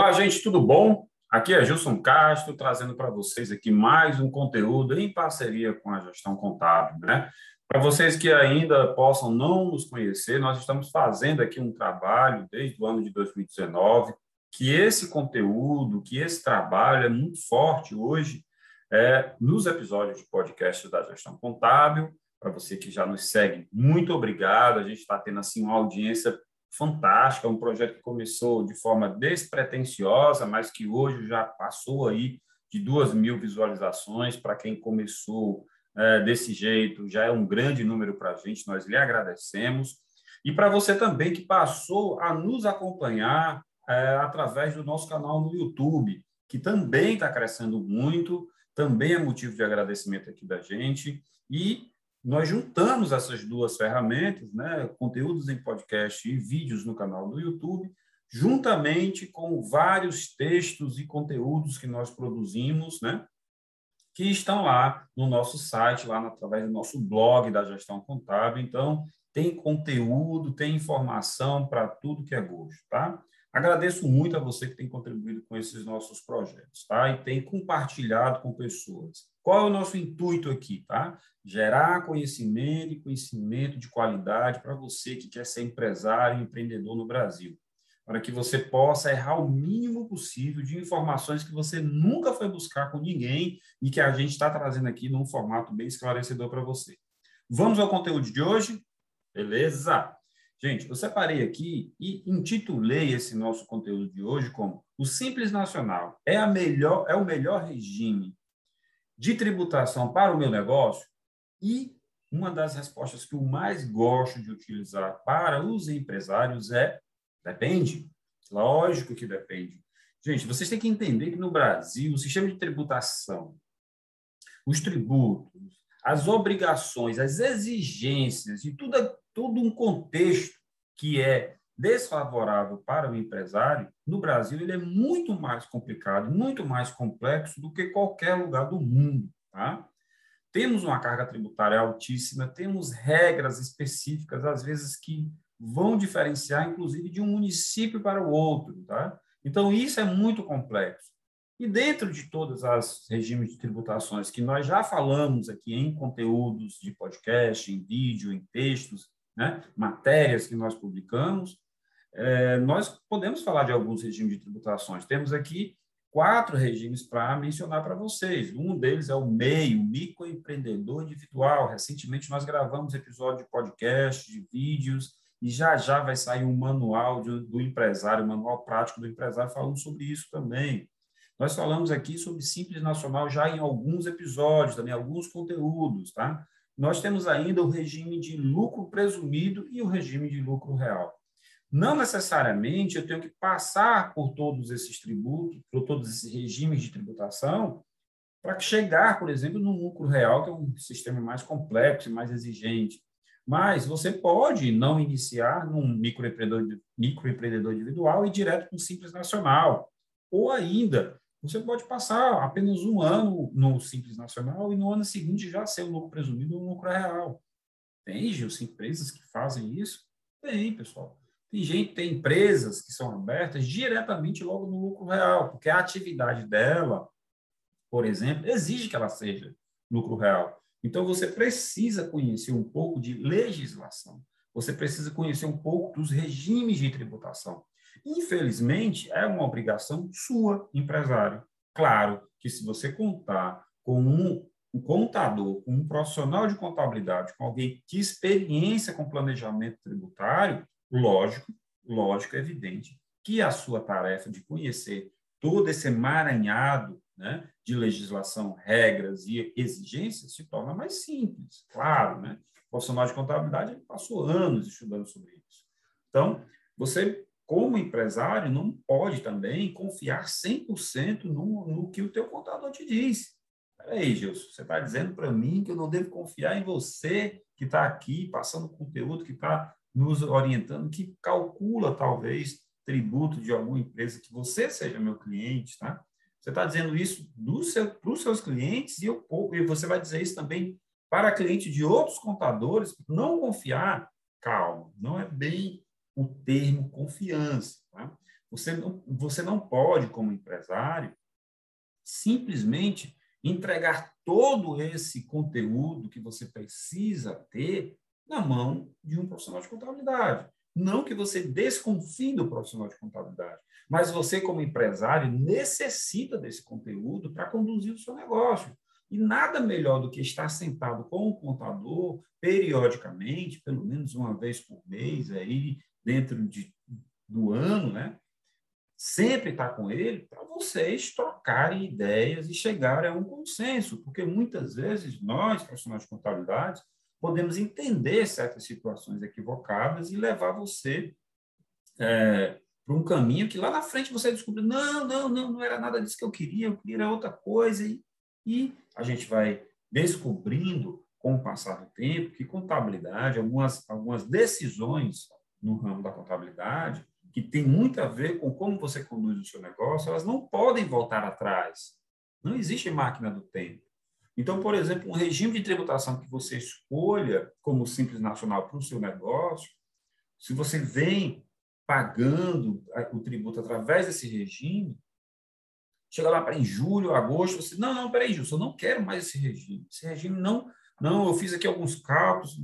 Olá, gente, tudo bom? Aqui é Gilson Castro, trazendo para vocês aqui mais um conteúdo em parceria com a gestão contábil, né? Para vocês que ainda possam não nos conhecer, nós estamos fazendo aqui um trabalho desde o ano de 2019, que esse conteúdo, que esse trabalho é muito forte hoje é, nos episódios de podcast da gestão contábil. Para você que já nos segue, muito obrigado. A gente está tendo assim uma audiência fantástica, um projeto que começou de forma despretensiosa, mas que hoje já passou aí de duas mil visualizações. Para quem começou é, desse jeito, já é um grande número para a gente, nós lhe agradecemos. E para você também que passou a nos acompanhar é, através do nosso canal no YouTube, que também está crescendo muito, também é motivo de agradecimento aqui da gente. E nós juntamos essas duas ferramentas, né, conteúdos em podcast e vídeos no canal do YouTube, juntamente com vários textos e conteúdos que nós produzimos, né, que estão lá no nosso site, lá através do nosso blog da gestão contábil. Então, tem conteúdo, tem informação para tudo que é gosto, tá? Agradeço muito a você que tem contribuído com esses nossos projetos, tá? E tem compartilhado com pessoas. Qual é o nosso intuito aqui, tá? Gerar conhecimento e conhecimento de qualidade para você que quer ser empresário e empreendedor no Brasil, para que você possa errar o mínimo possível de informações que você nunca foi buscar com ninguém e que a gente está trazendo aqui num formato bem esclarecedor para você. Vamos ao conteúdo de hoje? Beleza? Gente, eu separei aqui e intitulei esse nosso conteúdo de hoje como o Simples Nacional é, a melhor, é o melhor regime de tributação para o meu negócio? E uma das respostas que eu mais gosto de utilizar para os empresários é depende. Lógico que depende. Gente, vocês têm que entender que no Brasil, o sistema de tributação, os tributos, as obrigações, as exigências e tudo todo um contexto que é desfavorável para o empresário, no Brasil ele é muito mais complicado, muito mais complexo do que qualquer lugar do mundo. Tá? Temos uma carga tributária altíssima, temos regras específicas, às vezes, que vão diferenciar, inclusive, de um município para o outro. Tá? Então, isso é muito complexo. E dentro de todas as regimes de tributações que nós já falamos aqui em conteúdos de podcast, em vídeo, em textos, né, matérias que nós publicamos, é, nós podemos falar de alguns regimes de tributações. Temos aqui quatro regimes para mencionar para vocês. Um deles é o MEI, o microempreendedor individual. Recentemente nós gravamos episódio de podcast, de vídeos, e já já vai sair um manual de, do empresário, um manual prático do empresário falando sobre isso também. Nós falamos aqui sobre Simples Nacional já em alguns episódios, também alguns conteúdos, tá? Nós temos ainda o regime de lucro presumido e o regime de lucro real. Não necessariamente eu tenho que passar por todos esses tributos, por todos esses regimes de tributação, para chegar, por exemplo, no lucro real, que é um sistema mais complexo e mais exigente. Mas você pode não iniciar num microempreendedor, microempreendedor individual e ir direto para um simples nacional. Ou ainda, você pode passar apenas um ano no Simples Nacional e no ano seguinte já ser o lucro presumido ou o lucro real. Tem, Gilson, empresas que fazem isso? Tem, pessoal. Tem gente, tem empresas que são abertas diretamente logo no lucro real, porque a atividade dela, por exemplo, exige que ela seja lucro real. Então, você precisa conhecer um pouco de legislação, você precisa conhecer um pouco dos regimes de tributação. Infelizmente, é uma obrigação sua, empresário. Claro que se você contar com um, um contador, com um profissional de contabilidade, com alguém que experiência com planejamento tributário, lógico, lógico, é evidente que a sua tarefa de conhecer todo esse emaranhado né, de legislação, regras e exigências se torna mais simples, claro, né? O profissional de contabilidade passou anos estudando sobre isso. Então, você como empresário, não pode também confiar 100% no, no que o teu contador te diz. Peraí, Gilson, você está dizendo para mim que eu não devo confiar em você que está aqui passando conteúdo, que está nos orientando, que calcula talvez tributo de alguma empresa, que você seja meu cliente, tá? Você está dizendo isso seu, para os seus clientes e, eu, e você vai dizer isso também para clientes de outros contadores, não confiar, calma, não é bem o termo confiança. Tá? Você não, você não pode, como empresário, simplesmente entregar todo esse conteúdo que você precisa ter na mão de um profissional de contabilidade. Não que você desconfie do profissional de contabilidade, mas você, como empresário, necessita desse conteúdo para conduzir o seu negócio. E nada melhor do que estar sentado com o contador periodicamente, pelo menos uma vez por mês, aí dentro de, do ano, né? Sempre estar com ele para vocês trocarem ideias e chegarem a um consenso, porque muitas vezes nós, profissionais de contabilidade, podemos entender certas situações equivocadas e levar você é, para um caminho que lá na frente você descobre, não, não, não, não era nada disso que eu queria, eu queria outra coisa, e, e a gente vai descobrindo com o passar do tempo que contabilidade, algumas, algumas decisões no ramo da contabilidade, que tem muito a ver com como você conduz o seu negócio, elas não podem voltar atrás. Não existe máquina do tempo. Então, por exemplo, um regime de tributação que você escolha como simples nacional para o seu negócio, se você vem pagando o tributo através desse regime, chega lá para em julho, agosto, você, não, não, peraí, Gilson, eu não quero mais esse regime. Esse regime não, não, eu fiz aqui alguns cálculos,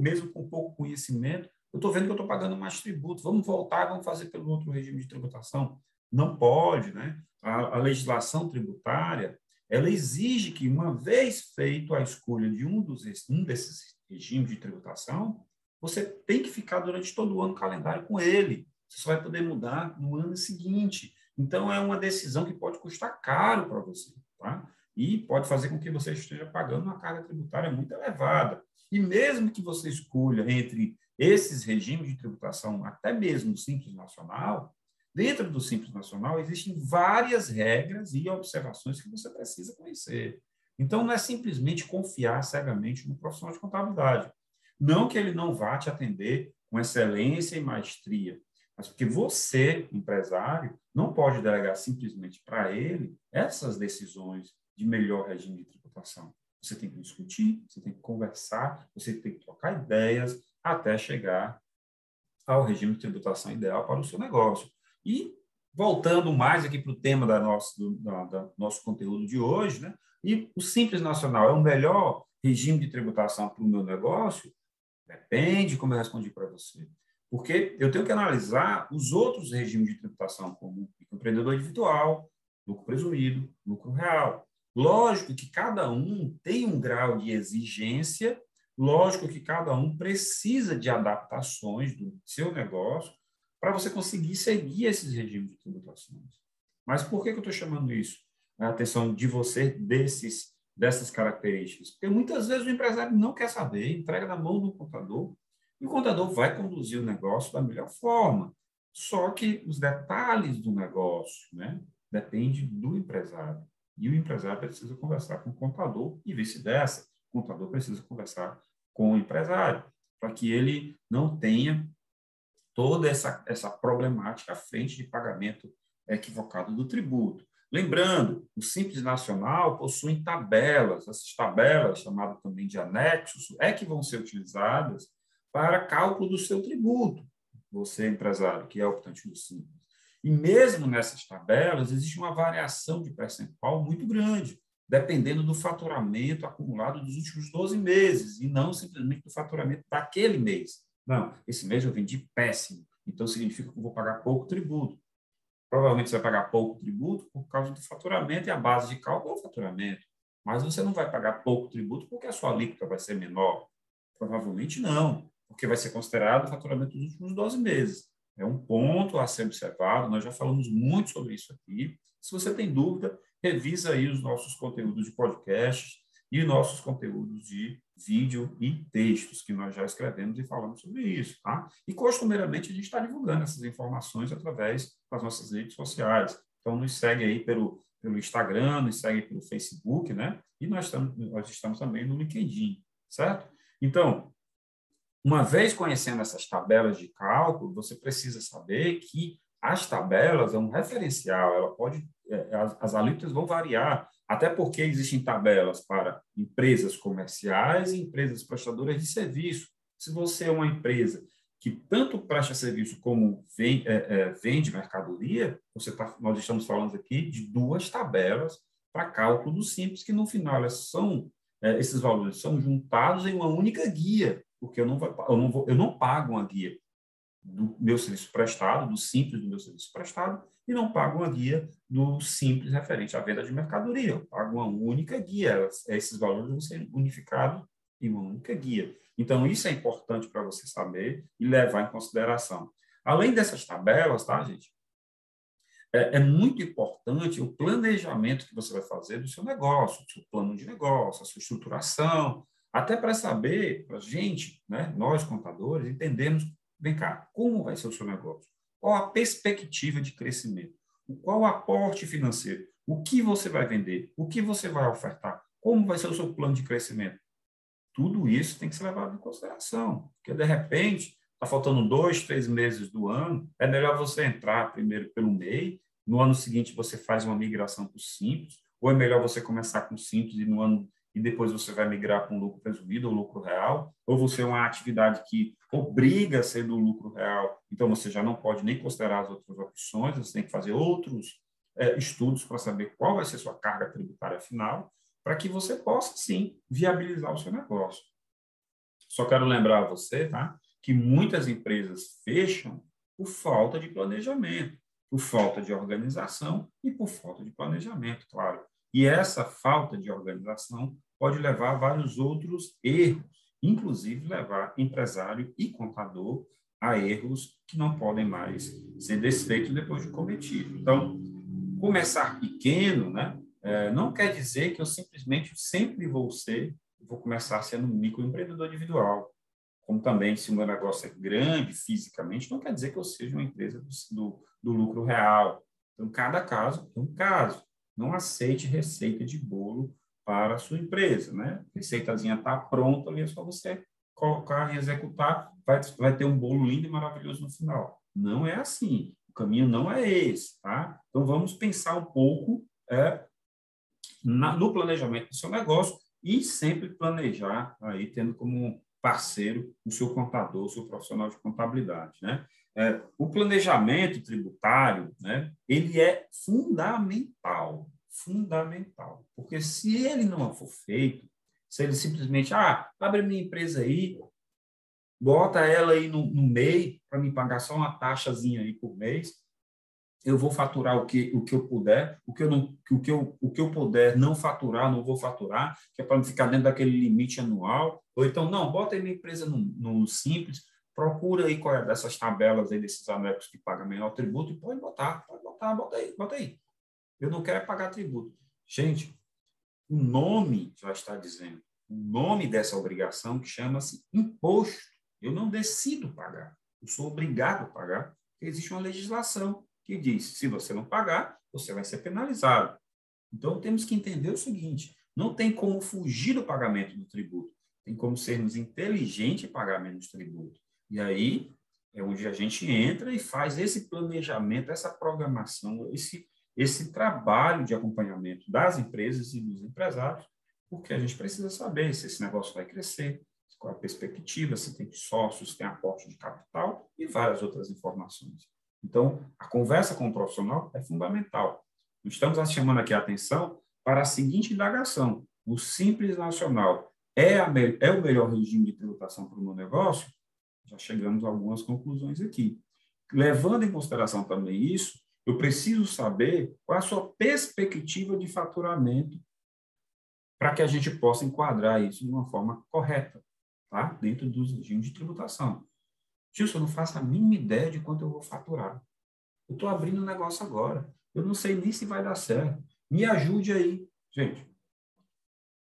mesmo com pouco conhecimento, eu estou vendo que eu estou pagando mais tributo, vamos voltar, vamos fazer pelo outro regime de tributação. Não pode, né? A, a legislação tributária, ela exige que, uma vez feito a escolha de um, dos, um desses regimes de tributação, você tem que ficar durante todo o ano calendário com ele. Você só vai poder mudar no ano seguinte. Então, é uma decisão que pode custar caro para você, tá? E pode fazer com que você esteja pagando uma carga tributária muito elevada. E mesmo que você escolha entre esses regimes de tributação, até mesmo o Simples Nacional, dentro do Simples Nacional existem várias regras e observações que você precisa conhecer. Então, não é simplesmente confiar cegamente no profissional de contabilidade. Não que ele não vá te atender com excelência e maestria, mas porque você, empresário, não pode delegar simplesmente para ele essas decisões de melhor regime de tributação. Você tem que discutir, você tem que conversar, você tem que trocar ideias até chegar ao regime de tributação ideal para o seu negócio. E voltando mais aqui para o tema da nosso, do da, da nosso conteúdo de hoje, né? E o Simples Nacional é o melhor regime de tributação para o meu negócio? Depende, como eu respondi para você. Porque eu tenho que analisar os outros regimes de tributação, como empreendedor individual, lucro presumido, lucro real. Lógico que cada um tem um grau de exigência, lógico que cada um precisa de adaptações do seu negócio para você conseguir seguir esses regimes de tributações. Mas por que, que eu estou chamando isso? A atenção de você desses, dessas características. Porque muitas vezes o empresário não quer saber, entrega na mão do contador, e o contador vai conduzir o negócio da melhor forma. Só que os detalhes do negócio né, depende do empresário. E o empresário precisa conversar com o contador e vice-versa. O contador precisa conversar com o empresário, para que ele não tenha toda essa, essa problemática à frente de pagamento equivocado do tributo. Lembrando, o Simples Nacional possui tabelas, essas tabelas, chamadas também de anexos, é que vão ser utilizadas para cálculo do seu tributo, você, empresário, que é optante do Simples. E mesmo nessas tabelas, existe uma variação de percentual muito grande, dependendo do faturamento acumulado dos últimos 12 meses, e não simplesmente do faturamento daquele mês. Não, esse mês eu vendi péssimo, então significa que eu vou pagar pouco tributo. Provavelmente você vai pagar pouco tributo por causa do faturamento, e a base de cálculo é o faturamento. Mas você não vai pagar pouco tributo porque a sua alíquota vai ser menor. Provavelmente não porque vai ser considerado o faturamento dos últimos 12 meses. É um ponto a ser observado, nós já falamos muito sobre isso aqui. Se você tem dúvida, revisa aí os nossos conteúdos de podcast e nossos conteúdos de vídeo e textos, que nós já escrevemos e falamos sobre isso, tá? E costumeiramente a gente está divulgando essas informações através das nossas redes sociais. Então, nos segue aí pelo, pelo Instagram, nos segue pelo Facebook, né? E nós estamos, nós estamos também no LinkedIn, certo? Então, uma vez conhecendo essas tabelas de cálculo, você precisa saber que as tabelas é um referencial, ela pode, é, as, as alíquotas vão variar, até porque existem tabelas para empresas comerciais e empresas prestadoras de serviço. Se você é uma empresa que tanto presta serviço como vende, é, é, vende mercadoria, você tá, nós estamos falando aqui de duas tabelas para cálculo do simples, que no final elas são, é, esses valores são juntados em uma única guia, porque eu não, vou, eu, não vou, eu não pago uma guia do meu serviço prestado, do simples do meu serviço prestado, e não pago uma guia do simples referente à venda de mercadoria. Eu pago uma única guia. Esses valores vão ser unificados em uma única guia. Então, isso é importante para você saber e levar em consideração. Além dessas tabelas, tá, gente? É, é, muito importante o planejamento que você vai fazer do seu negócio, do seu plano de negócio, a sua estruturação, até para saber, para a gente, né, nós contadores, entendemos, vem cá, como vai ser o seu negócio? Qual a perspectiva de crescimento? Qual o aporte financeiro? O que você vai vender? O que você vai ofertar? Como vai ser o seu plano de crescimento? Tudo isso tem que ser levado em consideração, porque de repente está faltando dois, três meses do ano, é melhor você entrar primeiro pelo MEI, no ano seguinte você faz uma migração para o Simples, ou é melhor você começar com o Simples e no ano e depois você vai migrar para um lucro presumido ou lucro real, ou você é uma atividade que obriga a ser do lucro real, então você já não pode nem considerar as outras opções, você tem que fazer outros é, estudos para saber qual vai ser sua carga tributária final, para que você possa, sim, viabilizar o seu negócio. Só quero lembrar a você tá, que muitas empresas fecham por falta de planejamento, por falta de organização e por falta de planejamento, claro. E essa falta de organização pode levar a vários outros erros, inclusive levar empresário e contador a erros que não podem mais ser desfeitos depois de cometido. Então, começar pequeno, né, é, não quer dizer que eu simplesmente sempre vou ser, vou começar sendo um microempreendedor individual. Como também, se o meu negócio é grande fisicamente, não quer dizer que eu seja uma empresa do, do, do lucro real. Então, cada caso é um caso. Não aceite receita de bolo para a sua empresa, né? A receitazinha está pronta ali, é só você colocar e executar, vai, vai ter um bolo lindo e maravilhoso no final. Não é assim. O caminho não é esse, tá? Então, vamos pensar um pouco é, na, no planejamento do seu negócio e sempre planejar aí tendo como parceiro o seu contador, o seu profissional de contabilidade, né? É, o planejamento tributário, né? Ele é fundamental, fundamental, porque se ele não for feito, se ele simplesmente, ah, abre minha empresa aí, bota ela aí no, no MEI para me pagar só uma taxazinha aí por mês, eu vou faturar o que, o que eu puder, o que eu, não, o, que eu, o que eu puder não faturar, não vou faturar, que é para não ficar dentro daquele limite anual. Ou então, não, bota aí minha empresa no, no simples, procura aí qual é dessas tabelas aí, desses anexos que pagam menor tributo, e pode botar, pode botar, bota aí, bota aí. Eu não quero pagar tributo. Gente, o nome já está dizendo, o nome dessa obrigação que chama-se imposto. Eu não decido pagar, eu sou obrigado a pagar, porque existe uma legislação que diz: se você não pagar, você vai ser penalizado. Então, temos que entender o seguinte: não tem como fugir do pagamento do tributo, tem como sermos inteligentes em pagar menos tributo. E aí é onde a gente entra e faz esse planejamento, essa programação, esse, esse trabalho de acompanhamento das empresas e dos empresários, porque a gente precisa saber se esse negócio vai crescer, qual a perspectiva, se tem sócios, se tem aporte de capital e várias outras informações. Então, a conversa com o profissional é fundamental. Estamos chamando aqui a atenção para a seguinte indagação: o Simples Nacional é, a, é o melhor regime de tributação para o meu negócio? Já chegamos a algumas conclusões aqui. Levando em consideração também isso, eu preciso saber qual a sua perspectiva de faturamento para que a gente possa enquadrar isso de uma forma correta, tá? dentro dos regimes de tributação. Gilson, eu não faço a mínima ideia de quanto eu vou faturar. Eu estou abrindo um negócio agora. Eu não sei nem se vai dar certo. Me ajude aí. Gente,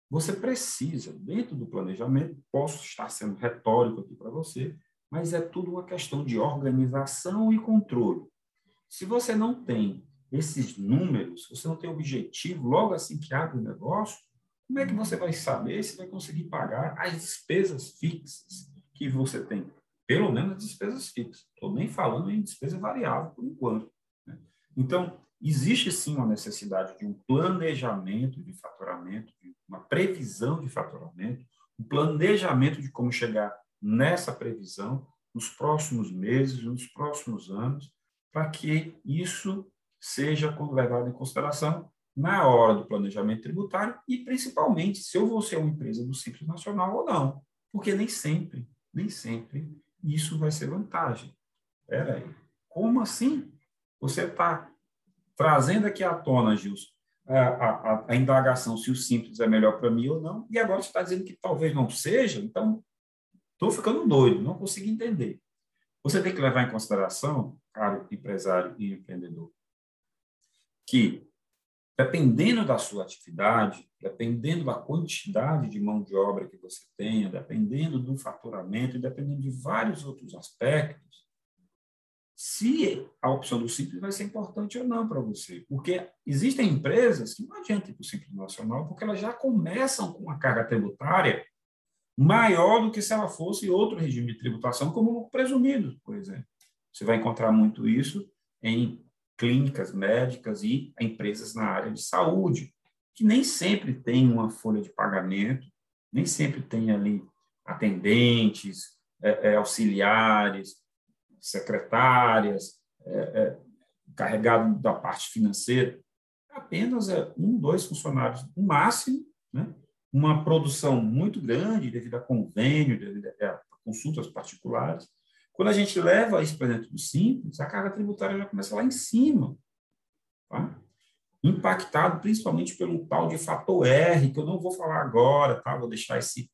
você precisa, dentro do planejamento, posso estar sendo retórico aqui para você, mas é tudo uma questão de organização e controle. Se você não tem esses números, você não tem objetivo, logo assim que abre o negócio, como é que você vai saber se vai conseguir pagar as despesas fixas que você tem? Pelo menos despesas fixas. Estou nem falando em despesa variável por enquanto. Né? Então, existe sim uma necessidade de um planejamento de faturamento, de uma previsão de faturamento, um planejamento de como chegar nessa previsão, nos próximos meses, nos próximos anos, para que isso seja levado em consideração na hora do planejamento tributário e, principalmente, se eu vou ser uma empresa do Simples Nacional ou não. Porque nem sempre, nem sempre isso vai ser vantagem. Espera aí. Como assim? Você está trazendo aqui à tona, Gilson, a, a, a, indagação se o simples é melhor para mim ou não, e agora você está dizendo que talvez não seja, então estou ficando doido, não consigo entender. Você tem que levar em consideração, caro empresário e empreendedor, que dependendo da sua atividade, dependendo da quantidade de mão de obra que você tenha, dependendo do faturamento e dependendo de vários outros aspectos, se a opção do Simples vai ser importante ou não para você. Porque existem empresas que não adianta ir para o Simples Nacional, porque elas já começam com uma carga tributária maior do que se ela fosse outro regime de tributação, como o presumido, por exemplo. Você vai encontrar muito isso em clínicas médicas e empresas na área de saúde, que nem sempre tem uma folha de pagamento, nem sempre tem ali atendentes, é, é, auxiliares, secretárias, é, é, carregado da parte financeira, apenas é, um, dois funcionários no máximo, né? uma produção muito grande devido a convênio, devido a consultas particulares. Quando a gente leva isso para dentro do Simples, a carga tributária já começa lá em cima. Tá? Impactado principalmente pelo tal de fator R, que eu não vou falar agora, tá? vou deixar esse,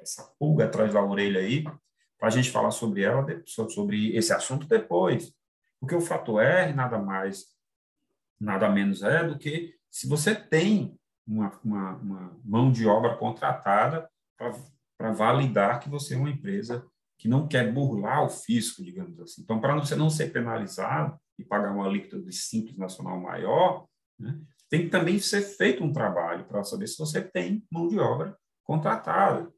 essa pulga atrás da orelha aí, para a gente falar sobre ela, sobre esse assunto depois. Porque o fator R nada mais, nada menos é do que se você tem uma, uma, uma mão de obra contratada para validar que você é uma empresa que não quer burlar o fisco, digamos assim. Então, para você não ser penalizado e pagar uma alíquota de simples nacional maior, né, tem que também ser feito um trabalho para saber se você tem mão de obra contratada.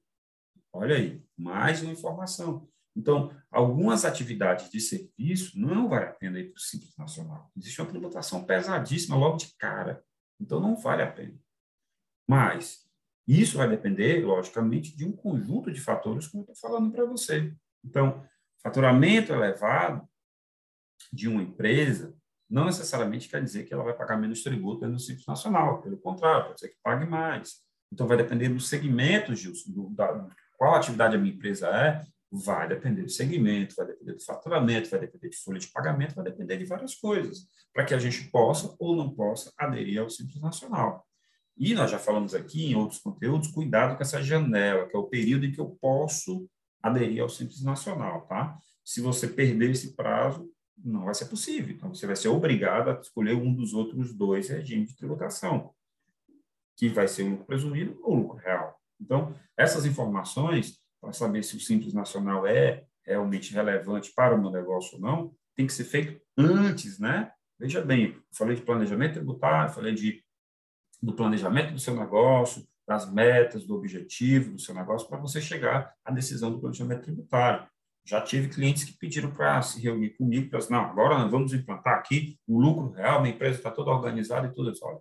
Olha aí, mais uma informação. Então, algumas atividades de serviço não vale a pena ir para o Simples Nacional. Existe uma tributação pesadíssima logo de cara. Então, não vale a pena. Mas isso vai depender, logicamente, de um conjunto de fatores, como eu estou falando para você. Então, faturamento elevado de uma empresa não necessariamente quer dizer que ela vai pagar menos tributo no Simples Nacional. Pelo contrário, pode ser que pague mais. Então, vai depender do segmento, Gilson, do, da, qual atividade a minha empresa é, vai depender do segmento, vai depender do faturamento, vai depender de folha de pagamento, vai depender de várias coisas, para que a gente possa ou não possa aderir ao Simples Nacional. E nós já falamos aqui em outros conteúdos, cuidado com essa janela, que é o período em que eu posso aderir ao Simples Nacional, tá? Se você perder esse prazo, não vai ser possível. Então, você vai ser obrigado a escolher um dos outros dois regimes de tributação, que vai ser o lucro presumido ou o lucro real. Então, essas informações, para saber se o Simples Nacional é realmente relevante para o meu negócio ou não, tem que ser feito antes, né? Veja bem, falei de planejamento tributário, falei de, do planejamento do seu negócio, das metas, do objetivo do seu negócio, para você chegar à decisão do planejamento tributário. Já tive clientes que pediram para se reunir comigo, para dizer, não, agora nós vamos implantar aqui o lucro real, minha empresa está toda organizada e tudo isso. Olha,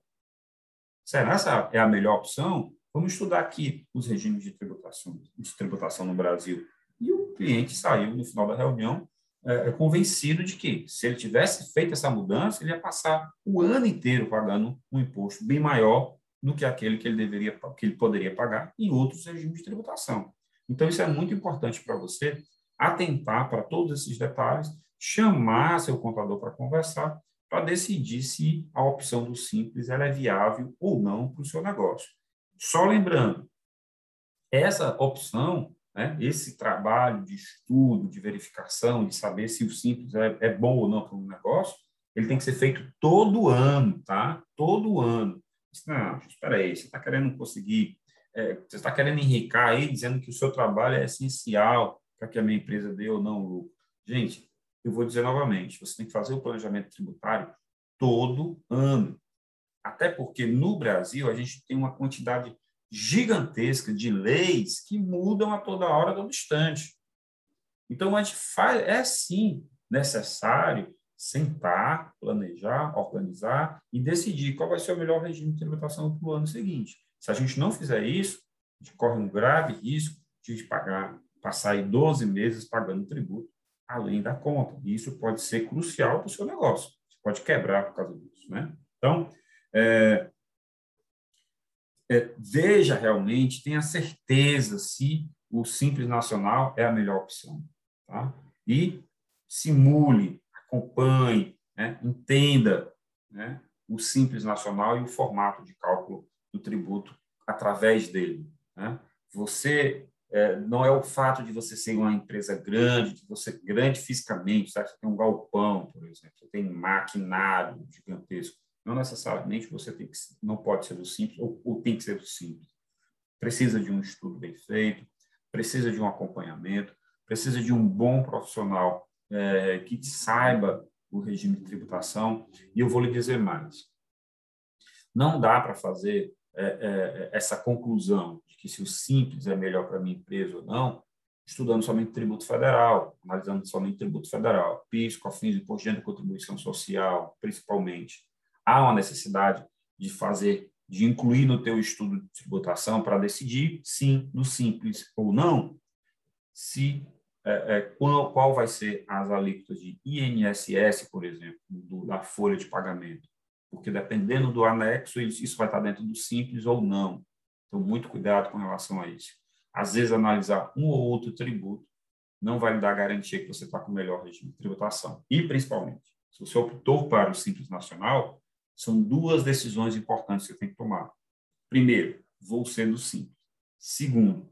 será essa é a melhor opção? Vamos estudar aqui os regimes de tributação, de tributação no Brasil. E o cliente saiu no final da reunião é, é, convencido de que, se ele tivesse feito essa mudança, ele ia passar o ano inteiro pagando um imposto bem maior do que aquele que ele deveria, que ele poderia pagar em outros regimes de tributação. Então, isso é muito importante para você atentar para todos esses detalhes, chamar seu contador para conversar, para decidir se a opção do simples é viável ou não para o seu negócio. Só lembrando, essa opção, né, esse trabalho de estudo, de verificação, de saber se o simples é, é bom ou não para um negócio, ele tem que ser feito todo ano, tá? Todo ano. Não, espera aí, você está querendo conseguir, é, você está querendo enricar aí, dizendo que o seu trabalho é essencial para que a minha empresa dê ou não lucro. Gente, eu vou dizer novamente, você tem que fazer o planejamento tributário todo ano. Até porque no Brasil a gente tem uma quantidade gigantesca de leis que mudam a toda hora, todo instante. Então, a gente faz, é sim necessário sentar, planejar, organizar e decidir qual vai ser o melhor regime de tributação para o ano seguinte. Se a gente não fizer isso, a gente corre um grave risco de pagar passar aí 12 meses pagando tributo além da conta. E isso pode ser crucial para o seu negócio. Você pode quebrar por causa disso. Né? Então, é, é, veja realmente, tenha certeza se o Simples Nacional é a melhor opção. Tá? E simule, acompanhe, né? entenda né? o Simples Nacional e o formato de cálculo do tributo através dele. Né? Você é, não é o fato de você ser uma empresa grande, de você grande fisicamente, sabe? você tem um galpão, por exemplo, você tem maquinário gigantesco. Não necessariamente você tem que, não pode ser o simples ou, ou tem que ser o simples. Precisa de um estudo bem feito, precisa de um acompanhamento, precisa de um bom profissional é, que saiba o regime de tributação. E eu vou lhe dizer mais. Não dá para fazer é, é, essa conclusão de que se o simples é melhor para minha empresa ou não, estudando somente tributo federal, analisando somente tributo federal, PIS, COFINS, Imposto de Contribuição Social, principalmente. Há uma necessidade de fazer, de incluir no teu estudo de tributação para decidir, sim, no simples ou não, se é, é, qual, qual vai ser as alíquotas de INSS, por exemplo, do, da folha de pagamento porque dependendo do anexo, isso vai estar dentro do simples ou não. Então, muito cuidado com relação a isso. Às vezes, analisar um ou outro tributo não vai lhe dar garantia que você está com o melhor regime de tributação. E, principalmente, se você optou para o Simples Nacional, são duas decisões importantes que você tem que tomar. Primeiro, vou ser do Simples. Segundo,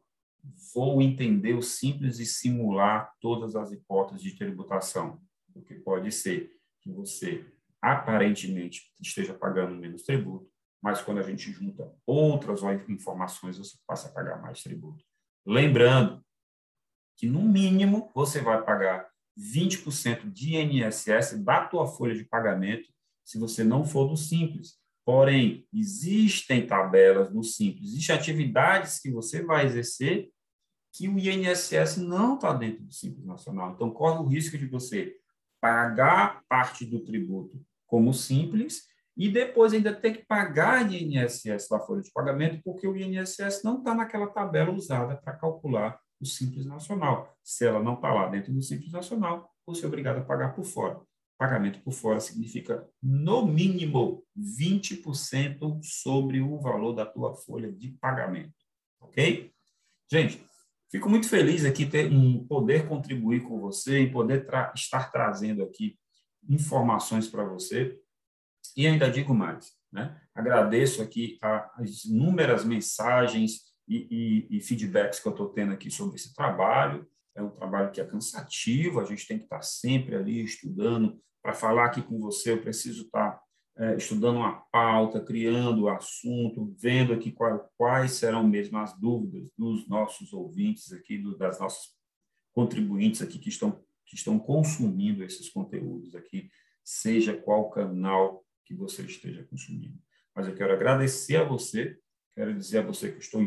vou entender o Simples e simular todas as hipóteses de tributação. O que pode ser que você aparentemente esteja pagando menos tributo, mas quando a gente junta outras informações, você passa a pagar mais tributo. Lembrando que, no mínimo, você vai pagar 20% de INSS da tua folha de pagamento se você não for do Simples. Porém, existem tabelas no Simples, existem atividades que você vai exercer que o INSS não está dentro do Simples Nacional. Então, corre o risco de você pagar parte do tributo como simples e depois ainda ter que pagar INSS da folha de pagamento, porque o INSS não está naquela tabela usada para calcular o Simples Nacional. Se ela não está lá dentro do Simples Nacional, você é obrigado a pagar por fora. Pagamento por fora significa, no mínimo, 20% sobre o valor da tua folha de pagamento. Ok? Gente, fico muito feliz aqui ter, em poder contribuir com você, em poder tra estar trazendo aqui informações para você. E ainda digo mais, né? agradeço aqui as inúmeras mensagens e, e, e feedbacks que eu estou tendo aqui sobre esse trabalho. É um trabalho que é cansativo, a gente tem que estar sempre ali estudando. Para falar aqui com você, eu preciso estar é, estudando uma pauta, criando o assunto, vendo aqui quais, quais serão mesmo as dúvidas dos nossos ouvintes aqui, do, das nossas contribuintes aqui que estão que estão consumindo esses conteúdos aqui, seja qual canal que você esteja consumindo. Mas eu quero agradecer a você, quero dizer a você que estou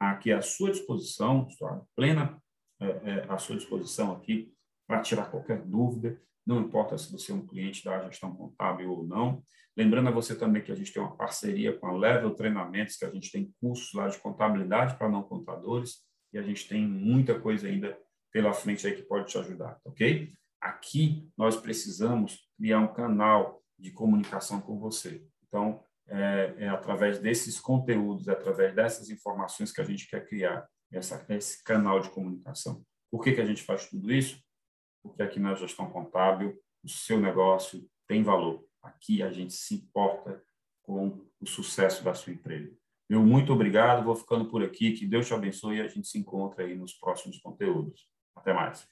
aqui à sua disposição, estou à plena à sua disposição aqui para tirar qualquer dúvida, não importa se você é um cliente da gestão contábil ou não. Lembrando a você também que a gente tem uma parceria com a Level Treinamentos, que a gente tem cursos lá de contabilidade para não contadores, e a gente tem muita coisa ainda pela frente aí que pode te ajudar, ok? Aqui nós precisamos criar um canal de comunicação com você. Então, é, é através desses conteúdos, é através dessas informações que a gente quer criar essa, esse canal de comunicação. Por que, que a gente faz tudo isso? Porque aqui na gestão contábil, o seu negócio tem valor. Aqui a gente se importa com o sucesso da sua empresa. Meu muito obrigado, vou ficando por aqui, que Deus te abençoe e a gente se encontra aí nos próximos conteúdos. Até mais.